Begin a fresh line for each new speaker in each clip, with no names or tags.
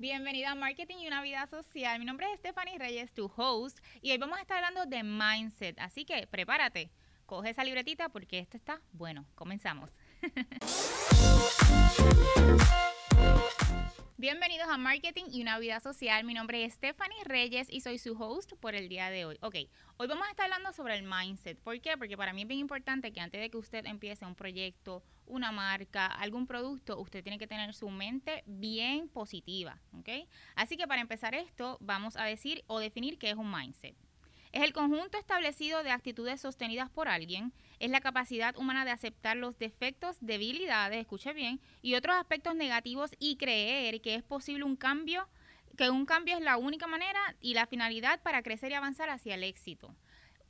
Bienvenida a Marketing y una vida social. Mi nombre es Stephanie Reyes, tu host, y hoy vamos a estar hablando de mindset. Así que prepárate, coge esa libretita porque esto está bueno. Comenzamos. Bienvenidos a Marketing y una vida social. Mi nombre es Stephanie Reyes y soy su host por el día de hoy. Ok, hoy vamos a estar hablando sobre el mindset. ¿Por qué? Porque para mí es bien importante que antes de que usted empiece un proyecto, una marca, algún producto, usted tiene que tener su mente bien positiva. ¿Ok? Así que para empezar esto, vamos a decir o definir qué es un mindset. Es el conjunto establecido de actitudes sostenidas por alguien, es la capacidad humana de aceptar los defectos, debilidades, escuche bien, y otros aspectos negativos y creer que es posible un cambio, que un cambio es la única manera y la finalidad para crecer y avanzar hacia el éxito.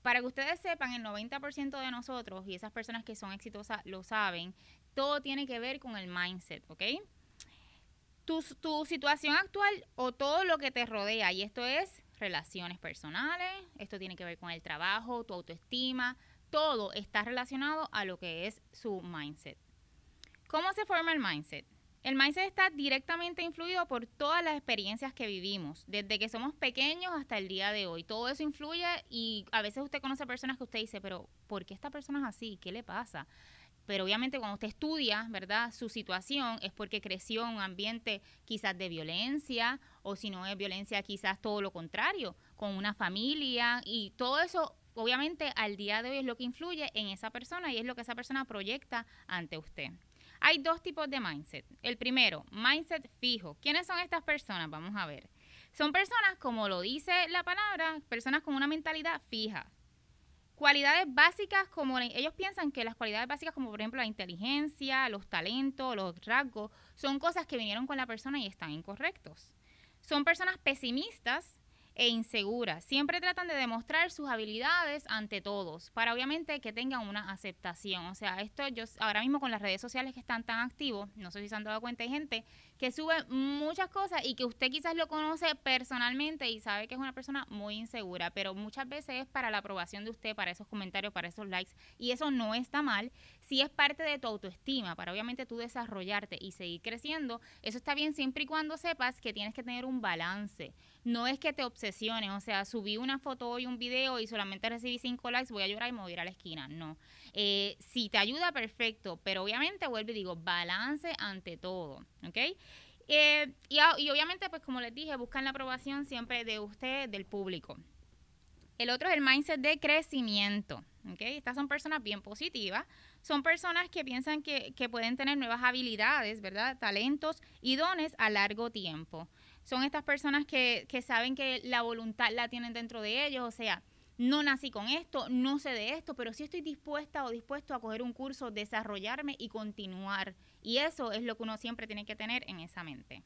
Para que ustedes sepan, el 90% de nosotros y esas personas que son exitosas lo saben, todo tiene que ver con el mindset, ¿ok? Tu, tu situación actual o todo lo que te rodea, y esto es relaciones personales, esto tiene que ver con el trabajo, tu autoestima, todo está relacionado a lo que es su mindset. ¿Cómo se forma el mindset? El mindset está directamente influido por todas las experiencias que vivimos, desde que somos pequeños hasta el día de hoy. Todo eso influye y a veces usted conoce personas que usted dice, pero ¿por qué esta persona es así? ¿Qué le pasa? pero obviamente cuando usted estudia, ¿verdad? Su situación es porque creció en un ambiente quizás de violencia o si no es violencia quizás todo lo contrario, con una familia y todo eso obviamente al día de hoy es lo que influye en esa persona y es lo que esa persona proyecta ante usted. Hay dos tipos de mindset. El primero, mindset fijo. ¿Quiénes son estas personas? Vamos a ver. Son personas, como lo dice la palabra, personas con una mentalidad fija cualidades básicas como ellos piensan que las cualidades básicas como por ejemplo la inteligencia, los talentos, los rasgos, son cosas que vinieron con la persona y están incorrectos. Son personas pesimistas e inseguras. Siempre tratan de demostrar sus habilidades ante todos, para obviamente que tengan una aceptación. O sea, esto yo ahora mismo con las redes sociales que están tan activos, no sé si se han dado cuenta, hay gente que sube muchas cosas y que usted quizás lo conoce personalmente y sabe que es una persona muy insegura, pero muchas veces es para la aprobación de usted, para esos comentarios, para esos likes, y eso no está mal. Si es parte de tu autoestima, para obviamente tú desarrollarte y seguir creciendo, eso está bien siempre y cuando sepas que tienes que tener un balance. No es que te obsesiones, o sea, subí una foto y un video y solamente recibí cinco likes, voy a llorar y me voy a ir a la esquina. No. Eh, si te ayuda, perfecto, pero obviamente vuelvo y digo, balance ante todo, ¿ok? Eh, y, obviamente, pues como les dije, buscan la aprobación siempre de usted, del público. El otro es el mindset de crecimiento. ¿okay? Estas son personas bien positivas. Son personas que piensan que, que pueden tener nuevas habilidades, ¿verdad? Talentos y dones a largo tiempo. Son estas personas que, que saben que la voluntad la tienen dentro de ellos. O sea, no nací con esto, no sé de esto, pero sí estoy dispuesta o dispuesto a coger un curso, desarrollarme y continuar. Y eso es lo que uno siempre tiene que tener en esa mente.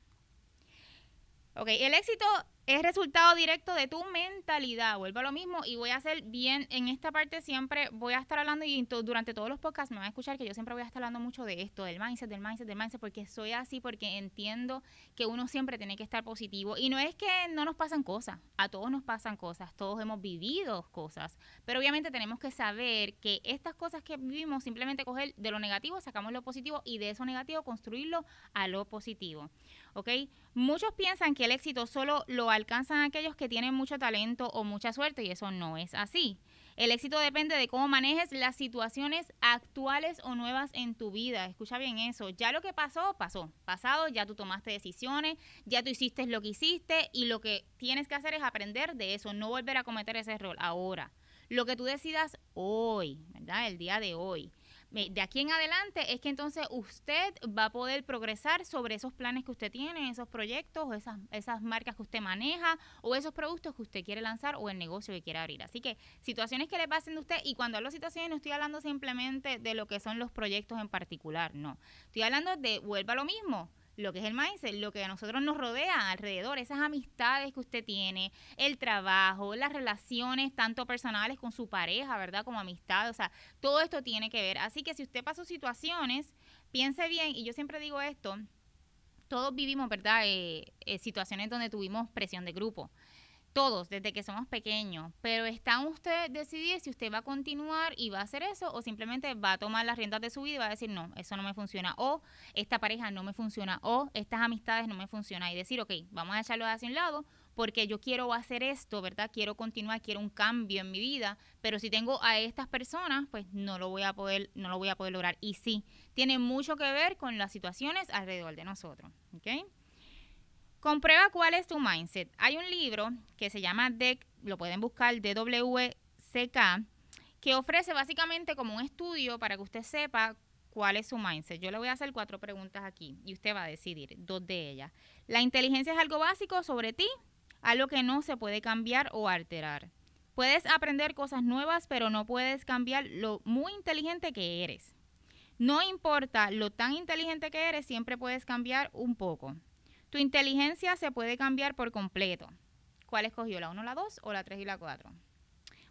Ok, el éxito es resultado directo de tu mentalidad. Vuelvo a lo mismo y voy a hacer bien en esta parte siempre. Voy a estar hablando y durante todos los podcasts me van a escuchar que yo siempre voy a estar hablando mucho de esto, del mindset, del mindset, del mindset, porque soy así, porque entiendo que uno siempre tiene que estar positivo. Y no es que no nos pasan cosas, a todos nos pasan cosas, todos hemos vivido cosas, pero obviamente tenemos que saber que estas cosas que vivimos, simplemente coger de lo negativo, sacamos lo positivo y de eso negativo construirlo a lo positivo. ¿Ok? Muchos piensan que el éxito solo lo alcanzan aquellos que tienen mucho talento o mucha suerte y eso no es así. El éxito depende de cómo manejes las situaciones actuales o nuevas en tu vida. Escucha bien eso. Ya lo que pasó, pasó. Pasado, ya tú tomaste decisiones, ya tú hiciste lo que hiciste y lo que tienes que hacer es aprender de eso, no volver a cometer ese error ahora. Lo que tú decidas hoy, ¿verdad? El día de hoy de aquí en adelante es que entonces usted va a poder progresar sobre esos planes que usted tiene, esos proyectos, esas, esas marcas que usted maneja o esos productos que usted quiere lanzar o el negocio que quiere abrir. Así que situaciones que le pasen de usted, y cuando hablo de situaciones no estoy hablando simplemente de lo que son los proyectos en particular, no. Estoy hablando de, vuelva a lo mismo, lo que es el mindset, lo que a nosotros nos rodea alrededor, esas amistades que usted tiene, el trabajo, las relaciones tanto personales con su pareja, ¿verdad? Como amistad, o sea, todo esto tiene que ver. Así que si usted pasó situaciones, piense bien, y yo siempre digo esto, todos vivimos, ¿verdad? Eh, eh, situaciones donde tuvimos presión de grupo. Todos, desde que somos pequeños. Pero está usted decidir si usted va a continuar y va a hacer eso o simplemente va a tomar las riendas de su vida y va a decir, no, eso no me funciona. O esta pareja no me funciona. O estas amistades no me funcionan. Y decir, ok, vamos a echarlo hacia un lado porque yo quiero hacer esto, ¿verdad? Quiero continuar, quiero un cambio en mi vida, pero si tengo a estas personas, pues no lo voy a poder, no lo voy a poder lograr. Y sí, tiene mucho que ver con las situaciones alrededor de nosotros, ¿ok? Comprueba cuál es tu mindset. Hay un libro que se llama DEC, lo pueden buscar, DWCK, que ofrece básicamente como un estudio para que usted sepa cuál es su mindset. Yo le voy a hacer cuatro preguntas aquí y usted va a decidir dos de ellas. La inteligencia es algo básico sobre ti, algo que no se puede cambiar o alterar. Puedes aprender cosas nuevas, pero no puedes cambiar lo muy inteligente que eres. No importa lo tan inteligente que eres, siempre puedes cambiar un poco. Tu inteligencia se puede cambiar por completo. ¿Cuál escogió? ¿La 1, la 2 o la 3 y la 4?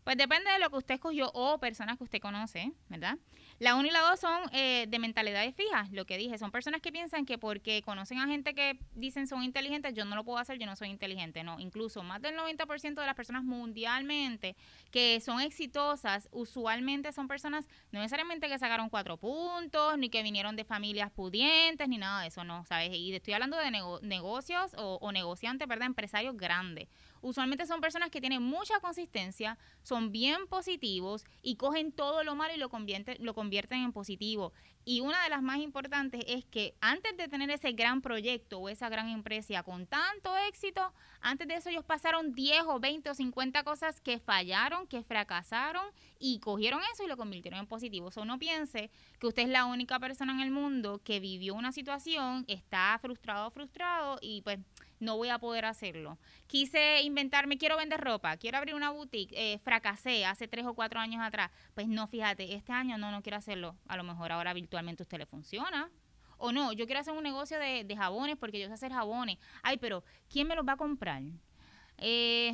Pues depende de lo que usted escogió o personas que usted conoce, ¿verdad? La 1 y la 2 son eh, de mentalidades fijas, lo que dije. Son personas que piensan que porque conocen a gente que dicen son inteligentes, yo no lo puedo hacer, yo no soy inteligente. No, incluso más del 90% de las personas mundialmente que son exitosas, usualmente son personas no necesariamente que sacaron cuatro puntos, ni que vinieron de familias pudientes, ni nada de eso, no, ¿sabes? Y estoy hablando de negocios o, o negociantes, ¿verdad? Empresarios grandes usualmente son personas que tienen mucha consistencia, son bien positivos y cogen todo lo malo y lo convierten, lo convierten en positivo. Y una de las más importantes es que antes de tener ese gran proyecto o esa gran empresa con tanto éxito, antes de eso ellos pasaron 10 o 20 o 50 cosas que fallaron, que fracasaron y cogieron eso y lo convirtieron en positivo. O sea, no piense que usted es la única persona en el mundo que vivió una situación, está frustrado frustrado y pues no voy a poder hacerlo. Quise inventarme, quiero vender ropa, quiero abrir una boutique, eh, fracasé hace tres o cuatro años atrás. Pues no, fíjate, este año no, no quiero hacerlo. A lo mejor ahora virtualmente usted le funciona. O no, yo quiero hacer un negocio de, jabones porque yo sé hacer jabones. Ay, pero ¿quién me los va a comprar? Eh,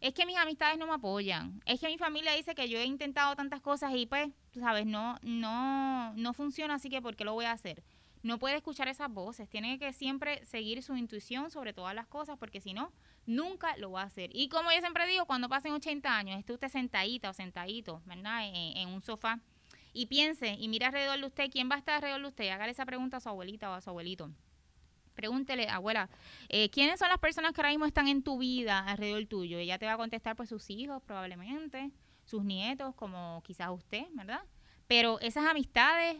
es que mis amistades no me apoyan. Es que mi familia dice que yo he intentado tantas cosas y pues, tú sabes, no, no, no funciona, así que ¿por qué lo voy a hacer? No puede escuchar esas voces, tiene que siempre seguir su intuición sobre todas las cosas, porque si no, nunca lo va a hacer. Y como yo siempre digo, cuando pasen 80 años, esté usted sentadita o sentadito, ¿verdad? En, un sofá y piense y mire alrededor de usted, ¿quién va a estar alrededor de usted? Hágale esa pregunta a su abuelita o a su abuelito. Pregúntele, abuela, eh, ¿quiénes son las personas que ahora mismo están en tu vida alrededor tuyo? Ella te va a contestar, pues sus hijos probablemente, sus nietos, como quizás usted, ¿verdad? Pero esas amistades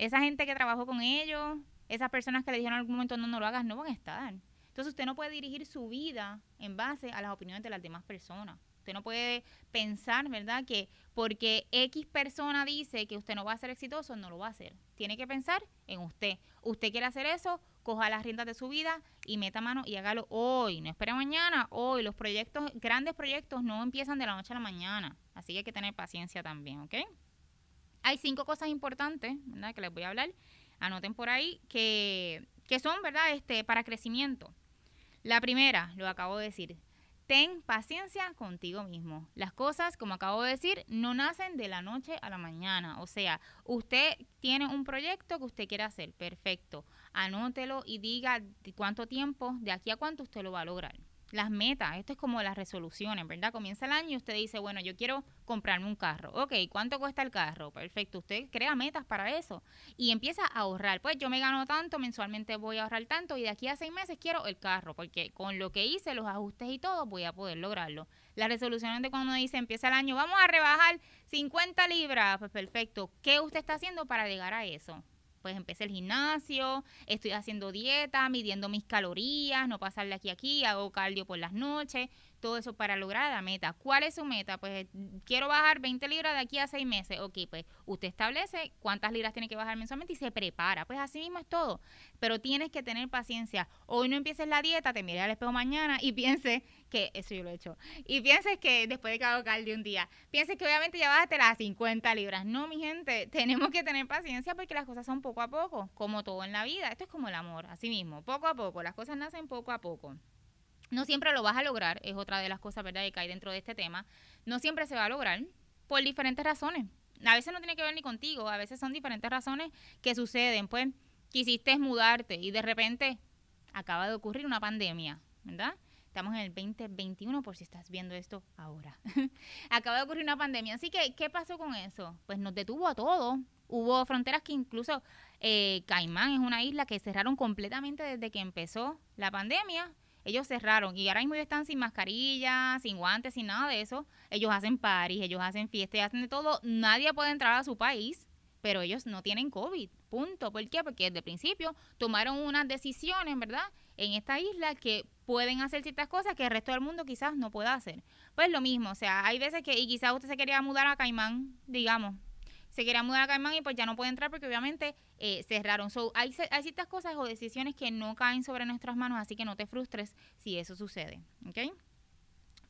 esa gente que trabajó con ellos, esas personas que le dijeron en algún momento no, no lo hagas, no van a estar. Entonces usted no puede dirigir su vida en base a las opiniones de las demás personas. Usted no puede pensar, ¿verdad? Que porque X persona dice que usted no va a ser exitoso, no lo va a hacer. Tiene que pensar en usted. Usted quiere hacer eso, coja las riendas de su vida y meta mano y hágalo hoy. No espere mañana, hoy. Los proyectos, grandes proyectos no empiezan de la noche a la mañana. Así que hay que tener paciencia también, ¿ok? Hay cinco cosas importantes. Que les voy a hablar. Anoten por ahí que, que son, ¿verdad? Este, para crecimiento. La primera, lo acabo de decir, ten paciencia contigo mismo. Las cosas, como acabo de decir, no nacen de la noche a la mañana. O sea, usted tiene un proyecto que usted quiere hacer, perfecto. Anótelo y diga cuánto tiempo, de aquí a cuánto usted lo va a lograr las metas, esto es como las resoluciones, ¿verdad? Comienza el año y usted dice, bueno, yo quiero comprarme un carro. Ok, ¿cuánto cuesta el carro? Perfecto, usted crea metas para eso y empieza a ahorrar. Pues yo me gano tanto, mensualmente voy a ahorrar tanto y de aquí a seis meses quiero el carro, porque con lo que hice, los ajustes y todo, voy a poder lograrlo. Las resoluciones de cuando uno dice, empieza el año, vamos a rebajar 50 libras, pues perfecto. ¿Qué usted está haciendo para llegar a eso? Pues empecé el gimnasio, estoy haciendo dieta, midiendo mis calorías, no pasarle aquí a aquí, hago cardio por las noches, todo eso para lograr la meta. ¿Cuál es su meta? Pues quiero bajar 20 libras de aquí a 6 meses. Ok, pues usted establece cuántas libras tiene que bajar mensualmente y se prepara. Pues así mismo es todo. Pero tienes que tener paciencia. Hoy no empieces la dieta, te mires al espejo mañana y piense que, eso yo lo he hecho, y pienses que después de hago cardio un día, pienses que obviamente ya bajaste las 50 libras. No, mi gente, tenemos que tener paciencia porque las cosas son poco a poco, como todo en la vida. Esto es como el amor, así mismo, poco a poco. Las cosas nacen poco a poco. No siempre lo vas a lograr, es otra de las cosas, ¿verdad?, que hay dentro de este tema. No siempre se va a lograr por diferentes razones. A veces no tiene que ver ni contigo, a veces son diferentes razones que suceden. Pues quisiste mudarte y de repente acaba de ocurrir una pandemia, ¿verdad? Estamos en el 2021 por si estás viendo esto ahora. Acaba de ocurrir una pandemia. Así que, ¿qué pasó con eso? Pues nos detuvo a todos. Hubo fronteras que incluso eh, Caimán es una isla que cerraron completamente desde que empezó la pandemia. Ellos cerraron y ahora mismo están sin mascarilla, sin guantes, sin nada de eso. Ellos hacen paris, ellos hacen fiestas, hacen de todo. Nadie puede entrar a su país, pero ellos no tienen COVID. Punto. ¿Por qué? Porque desde el principio tomaron unas decisiones, ¿verdad? En esta isla que pueden hacer ciertas cosas que el resto del mundo quizás no pueda hacer. Pues lo mismo, o sea, hay veces que, y quizás usted se quería mudar a Caimán, digamos, se quería mudar a Caimán y pues ya no puede entrar porque obviamente eh, cerraron. So, hay, hay ciertas cosas o decisiones que no caen sobre nuestras manos, así que no te frustres si eso sucede, ¿ok?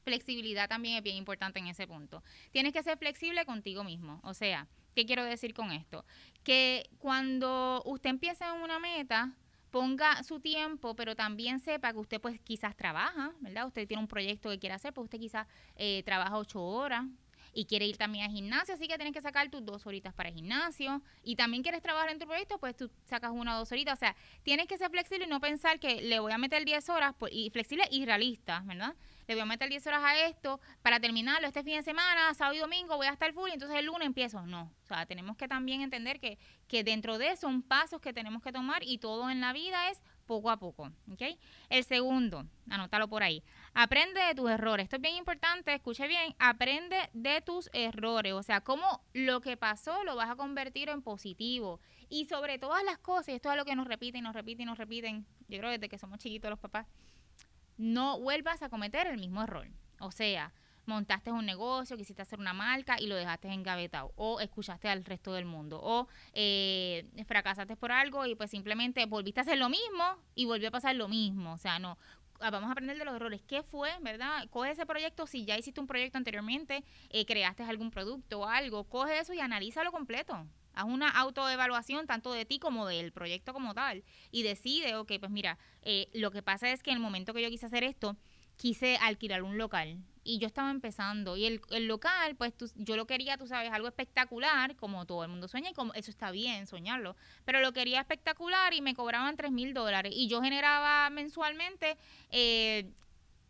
Flexibilidad también es bien importante en ese punto. Tienes que ser flexible contigo mismo, o sea, ¿qué quiero decir con esto? Que cuando usted empieza en una meta, ponga su tiempo, pero también sepa que usted pues quizás trabaja, ¿verdad? Usted tiene un proyecto que quiere hacer, pues usted quizás eh, trabaja ocho horas y quiere ir también al gimnasio, así que tienes que sacar tus dos horitas para el gimnasio y también quieres trabajar en tu proyecto, pues tú sacas una o dos horitas, o sea, tienes que ser flexible y no pensar que le voy a meter 10 horas, pues, y flexible y realista, ¿verdad? Le voy a meter 10 horas a esto para terminarlo este fin de semana, sábado y domingo voy a estar full y entonces el lunes empiezo. No, o sea, tenemos que también entender que, que dentro de eso son pasos que tenemos que tomar y todo en la vida es poco a poco, ¿ok? El segundo, anótalo por ahí, aprende de tus errores. Esto es bien importante, escuche bien, aprende de tus errores, o sea, cómo lo que pasó lo vas a convertir en positivo. Y sobre todas las cosas, esto es lo que nos repiten, nos repiten, nos repiten, yo creo desde que somos chiquitos los papás, no vuelvas a cometer el mismo error. O sea, montaste un negocio, quisiste hacer una marca y lo dejaste engavetado, o escuchaste al resto del mundo, o eh, fracasaste por algo y pues simplemente volviste a hacer lo mismo y volvió a pasar lo mismo. O sea, no, ah, vamos a aprender de los errores. ¿Qué fue, verdad? Coge ese proyecto, si ya hiciste un proyecto anteriormente, eh, creaste algún producto o algo, coge eso y analízalo completo. Haz una autoevaluación tanto de ti como del proyecto como tal y decide, ok, pues mira, eh, lo que pasa es que en el momento que yo quise hacer esto, quise alquilar un local y yo estaba empezando y el, el local, pues yo lo quería, tú sabes, algo espectacular, como todo el mundo sueña y como eso está bien, soñarlo, pero lo quería espectacular y me cobraban 3 mil dólares y yo generaba mensualmente eh,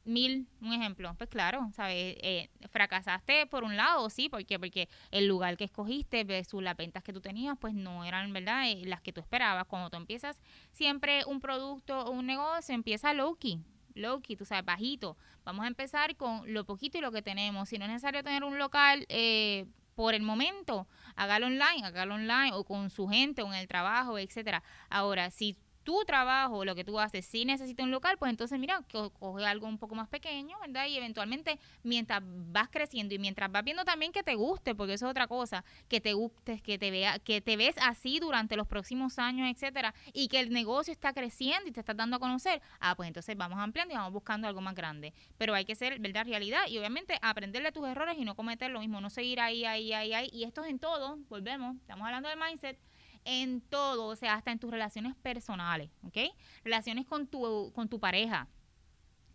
mil, un ejemplo, pues claro, ¿sabes? Eh, fracasaste por un lado, sí, porque porque el lugar que escogiste versus las ventas que tú tenías, pues no eran, ¿verdad? Eh, las que tú esperabas. Cuando tú empiezas siempre un producto o un negocio, empieza low-key, low-key, tú sabes, bajito. Vamos a empezar con lo poquito y lo que tenemos. Si no es necesario tener un local, eh, por el momento, hágalo online, hágalo online o con su gente o en el trabajo, etcétera. Ahora, si tu trabajo, lo que tú haces, si necesitas un local, pues entonces mira, coge algo un poco más pequeño, ¿verdad? Y eventualmente, mientras vas creciendo y mientras vas viendo también que te guste, porque eso es otra cosa, que te guste, que te vea, que te ves así durante los próximos años, etcétera, y que el negocio está creciendo y te estás dando a conocer, ah, pues entonces vamos ampliando y vamos buscando algo más grande. Pero hay que ser, ¿verdad? Realidad y obviamente aprender de tus errores y no cometer lo mismo, no seguir ahí, ahí, ahí, ahí. Y esto es en todo, volvemos, estamos hablando del mindset en todo, o sea, hasta en tus relaciones personales, ¿ok? Relaciones con tu, con tu pareja.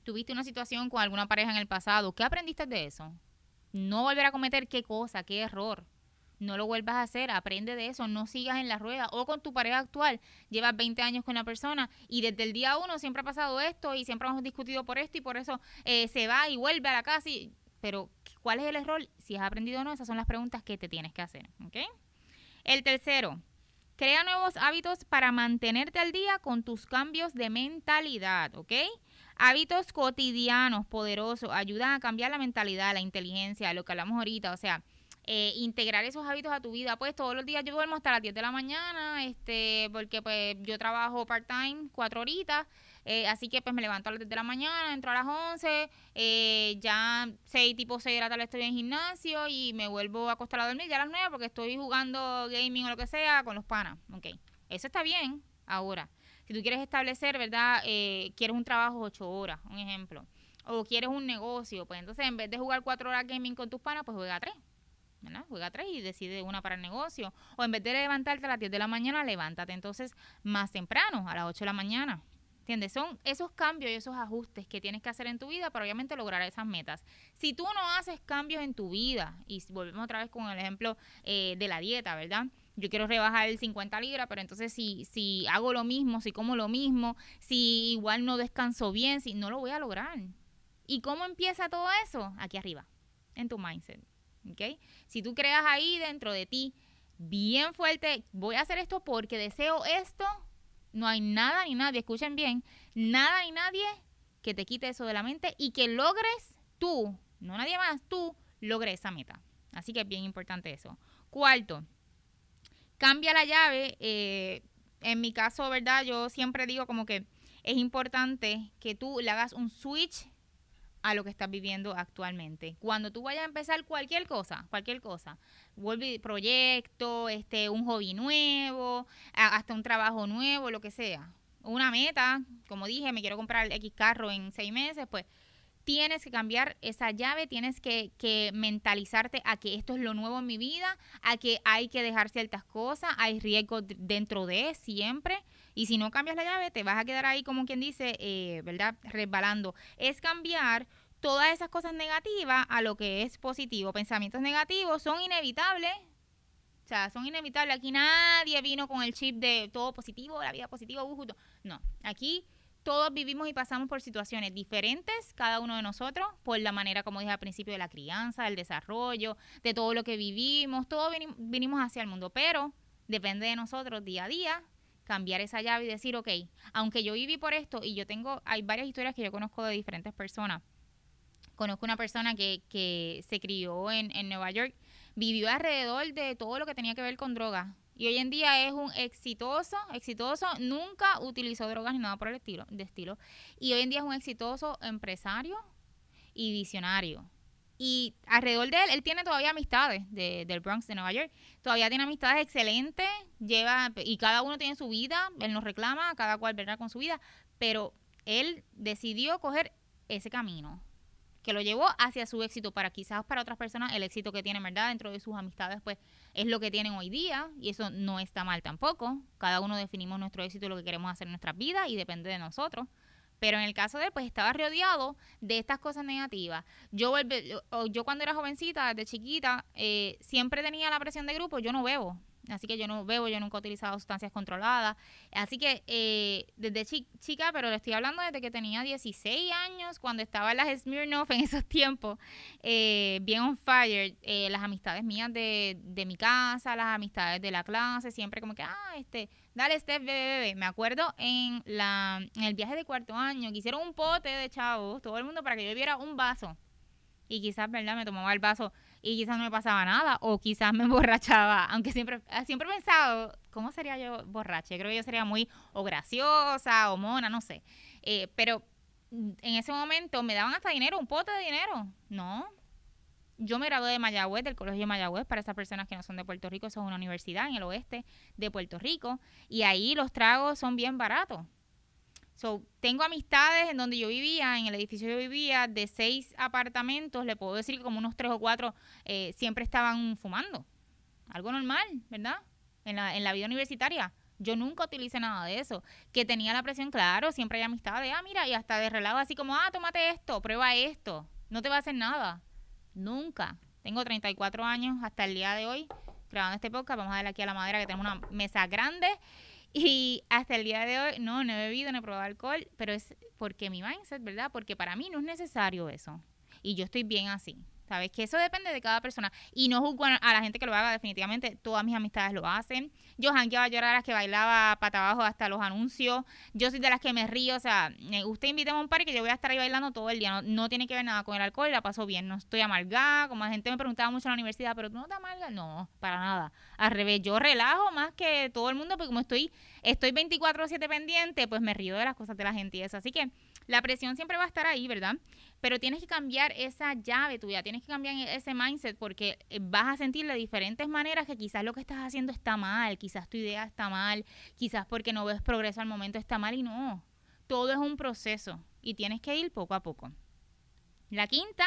Tuviste una situación con alguna pareja en el pasado, ¿qué aprendiste de eso? No volver a cometer qué cosa, qué error. No lo vuelvas a hacer, aprende de eso, no sigas en la rueda. O con tu pareja actual, llevas 20 años con la persona y desde el día uno siempre ha pasado esto y siempre hemos discutido por esto y por eso eh, se va y vuelve a la casa. pero, ¿cuál es el error? Si has aprendido o no, esas son las preguntas que te tienes que hacer. ¿ok? El tercero, Crea nuevos hábitos para mantenerte al día con tus cambios de mentalidad, ¿ok? Hábitos cotidianos poderosos ayudan a cambiar la mentalidad, la inteligencia, lo que hablamos ahorita, o sea, eh, integrar esos hábitos a tu vida. Pues todos los días yo duermo hasta las 10 de la mañana, este, porque pues yo trabajo part-time, cuatro horitas, eh, así que pues me levanto a las 10 de la mañana, entro a las 11, eh, ya 6, tipo 6 de la tarde estoy en gimnasio y me vuelvo a acostar a dormir ya a las 9 porque estoy jugando gaming o lo que sea con los panas. Ok, eso está bien. Ahora, si tú quieres establecer, ¿verdad? Eh, quieres un trabajo 8 horas, un ejemplo, o quieres un negocio, pues entonces en vez de jugar 4 horas gaming con tus panas, pues juega 3. ¿verdad? Juega 3 y decide una para el negocio. O en vez de levantarte a las 10 de la mañana, levántate entonces más temprano, a las 8 de la mañana. ¿Entiendes? Son esos cambios y esos ajustes que tienes que hacer en tu vida para obviamente lograr esas metas. Si tú no haces cambios en tu vida, y volvemos otra vez con el ejemplo eh, de la dieta, ¿verdad? Yo quiero rebajar el 50 libras, pero entonces si, si hago lo mismo, si como lo mismo, si igual no descanso bien, si no lo voy a lograr. ¿Y cómo empieza todo eso? Aquí arriba, en tu mindset. ¿Ok? Si tú creas ahí dentro de ti bien fuerte, voy a hacer esto porque deseo esto, no hay nada ni nadie, escuchen bien, nada ni nadie que te quite eso de la mente y que logres tú, no nadie más, tú logres esa meta. Así que es bien importante eso. Cuarto, cambia la llave. Eh, en mi caso, ¿verdad? Yo siempre digo como que es importante que tú le hagas un switch a lo que estás viviendo actualmente. Cuando tú vayas a empezar cualquier cosa, cualquier cosa, vuelve proyecto, este, un hobby nuevo, hasta un trabajo nuevo, lo que sea, una meta, como dije, me quiero comprar X carro en seis meses, pues tienes que cambiar esa llave, tienes que, que, mentalizarte a que esto es lo nuevo en mi vida, a que hay que dejar ciertas cosas, hay riesgos dentro de siempre. Y si no cambias la llave, te vas a quedar ahí, como quien dice, eh, ¿verdad? Resbalando. Es cambiar todas esas cosas negativas a lo que es positivo. Pensamientos negativos son inevitables. O sea, son inevitables. Aquí nadie vino con el chip de todo positivo, la vida positiva, uh, no. Aquí todos vivimos y pasamos por situaciones diferentes, cada uno de nosotros, por la manera, como dije al principio, de la crianza, del desarrollo, de todo lo que vivimos, todos vinimos hacia el mundo, pero depende de nosotros día a día cambiar esa llave y decir, ok, aunque yo viví por esto y yo tengo, hay varias historias que yo conozco de diferentes personas. Conozco una persona que, que se crió en, en Nueva York, vivió alrededor de todo lo que tenía que ver con drogas, y hoy en día es un exitoso, exitoso, nunca utilizó drogas ni nada por el estilo, de estilo. Y hoy en día es un exitoso empresario y visionario. Y alrededor de él, él tiene todavía amistades de, del Bronx de Nueva York. Todavía tiene amistades excelentes, lleva, y cada uno tiene su vida, él nos reclama, cada cual verá con su vida, pero él decidió coger ese camino que lo llevó hacia su éxito para quizás para otras personas el éxito que tienen, ¿verdad? Dentro de sus amistades, pues es lo que tienen hoy día y eso no está mal tampoco. Cada uno definimos nuestro éxito lo que queremos hacer en nuestras vidas y depende de nosotros. Pero en el caso de él, pues estaba rodeado de estas cosas negativas. Yo, yo cuando era jovencita, desde chiquita, eh, siempre tenía la presión de grupo, yo no bebo. Así que yo no bebo, yo nunca he utilizado sustancias controladas. Así que eh, desde chica, pero le estoy hablando desde que tenía 16 años, cuando estaba en las Smirnoff en esos tiempos, eh, bien on fire, eh, las amistades mías de, de, mi casa, las amistades de la clase, siempre como que, ah, este, dale, Steph, bebé, bebé. Me acuerdo en, la, en el viaje de cuarto año que hicieron un pote de chavos, todo el mundo para que yo bebiera un vaso. Y quizás, ¿verdad? Me tomaba el vaso y quizás no me pasaba nada o quizás me emborrachaba, aunque siempre, ah, siempre he pensado, ¿cómo sería yo borracha? Creo que yo sería muy o graciosa o mona, no sé. Eh, pero en ese momento me daban hasta dinero, un pote de dinero. No. Yo me gradué de Mayagüez, del Colegio de Mayagüez, para esas personas que no son de Puerto Rico, eso es una universidad en el oeste de Puerto Rico, y ahí los tragos son bien baratos. So, tengo amistades en donde yo vivía, en el edificio yo vivía, de seis apartamentos, le puedo decir que como unos tres o cuatro eh, siempre estaban fumando. Algo normal, ¿verdad? En la, en la vida universitaria. Yo nunca utilicé nada de eso. Que tenía la presión, claro, siempre hay amistades, ah, mira, y hasta de relajo así como, ah, tómate esto, prueba esto, no te va a hacer nada. Nunca. Tengo 34 años hasta el día de hoy grabando este podcast. Vamos a darle aquí a la madera que tenemos una mesa grande y hasta el día de hoy, no, no he bebido, no he probado alcohol, pero es porque mi mindset, ¿verdad? Porque para mí no es necesario eso. Y yo estoy bien así. ¿Sabes? Que eso depende de cada persona. Y no juzgo a la gente que lo haga, definitivamente. Todas mis amistades lo hacen. Yo jangueaba, yo era las que bailaba pata abajo hasta los anuncios. Yo soy de las que me río. O sea, usted invítame a un parque que yo voy a estar ahí bailando todo el día. No, tiene que ver nada con el alcohol, la paso bien. No estoy amargada. Como la gente me preguntaba mucho en la universidad, pero tú no te amargas. No, para nada. Al revés, yo relajo más que todo el mundo, porque como estoy, estoy 24-7 pendiente, pues me río de las cosas de la gente y eso. Así que la presión siempre va a estar ahí, ¿verdad? Pero tienes que cambiar esa llave tuya, tienes que cambiar ese mindset porque eh, vas a sentir de diferentes maneras que quizás lo que estás haciendo está mal, quizás tu idea está mal, quizás porque no ves progreso al momento está mal y no. Todo es un proceso y tienes que ir poco a poco. La quinta,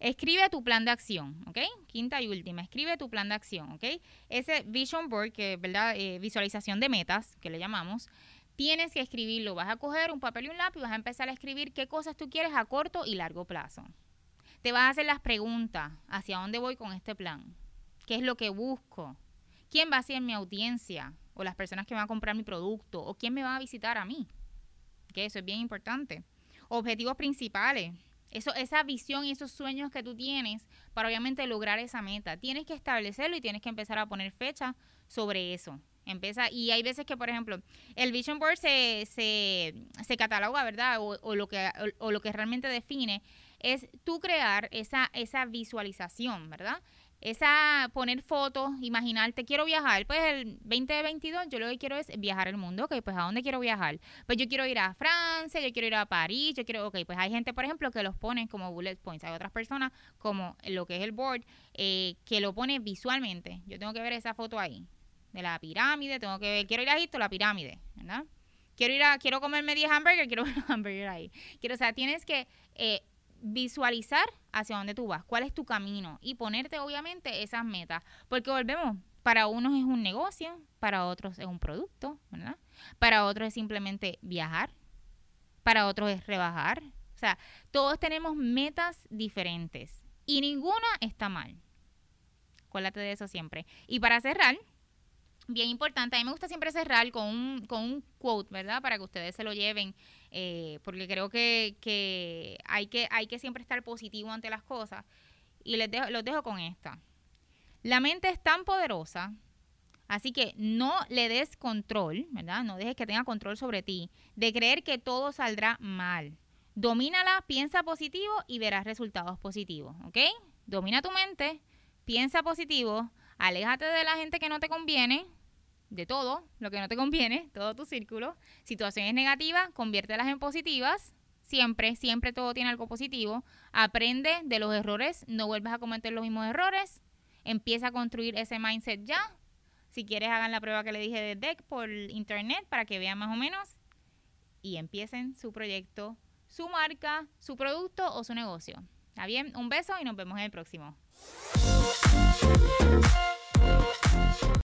escribe tu plan de acción, ¿ok? Quinta y última, escribe tu plan de acción, ¿ok? Ese vision board, que es verdad, eh, visualización de metas, que le llamamos, tienes que escribirlo. Vas a coger un papel y un lápiz y vas a empezar a escribir qué cosas tú quieres a corto y largo plazo. Te vas a hacer las preguntas, ¿hacia dónde voy con este plan? ¿Qué es lo que busco? ¿Quién va a ser mi audiencia? O las personas que van a comprar mi producto. ¿O quién me va a visitar a mí? Que eso es bien importante. Objetivos principales. Eso, esa visión y esos sueños que tú tienes para obviamente lograr esa meta. Tienes que establecerlo y tienes que empezar a poner fecha sobre eso. Empieza, y hay veces que, por ejemplo, el Vision Board se, se, se cataloga, ¿verdad? O, lo que, o, lo que realmente define es tú crear esa, esa visualización, ¿verdad? esa poner fotos, imaginarte, quiero viajar, pues el 2022 yo lo que quiero es viajar el mundo, ok, pues ¿a dónde quiero viajar? Pues yo quiero ir a Francia, yo quiero ir a París, yo quiero, ok, pues hay gente, por ejemplo, que los pone como bullet points, hay otras personas como lo que es el board, eh, que lo pone visualmente, yo tengo que ver esa foto ahí, de la pirámide, tengo que ver, quiero ir a Egipto, la pirámide, ¿verdad? Quiero ir a, quiero comerme 10 hamburguesas, quiero ver hamburger ahí. Quiero, o sea, tienes que eh, visualizar hacia dónde tú vas, cuál es tu camino y ponerte obviamente esas metas, porque volvemos, para unos es un negocio, para otros es un producto, ¿verdad? Para otros es simplemente viajar, para otros es rebajar, o sea, todos tenemos metas diferentes y ninguna está mal. Acuérdate de eso siempre. Y para cerrar, bien importante, a mí me gusta siempre cerrar con un, con un quote, ¿verdad? Para que ustedes se lo lleven eh, porque creo que, hay que hay que siempre estar positivo ante las cosas. Y les dejo, los dejo con esta. La mente es tan poderosa, así que no le des control, ¿verdad? No dejes que tenga control sobre ti, de creer que todo saldrá mal. Domínala, piensa positivo y verás resultados positivos, ¿ok? Domina tu mente, piensa positivo, aléjate de la gente que no te conviene, de todo lo que no te conviene, todo tu círculo. Situaciones negativas, conviértelas en positivas. Siempre, siempre todo tiene algo positivo. Aprende de los errores, no vuelvas a cometer los mismos errores. Empieza a construir ese mindset ya. Si quieres, hagan la prueba que le dije de Deck por internet para que vean más o menos. Y empiecen su proyecto, su marca, su producto o su negocio. ¿Está bien? Un beso y nos vemos en el próximo. ・えっ?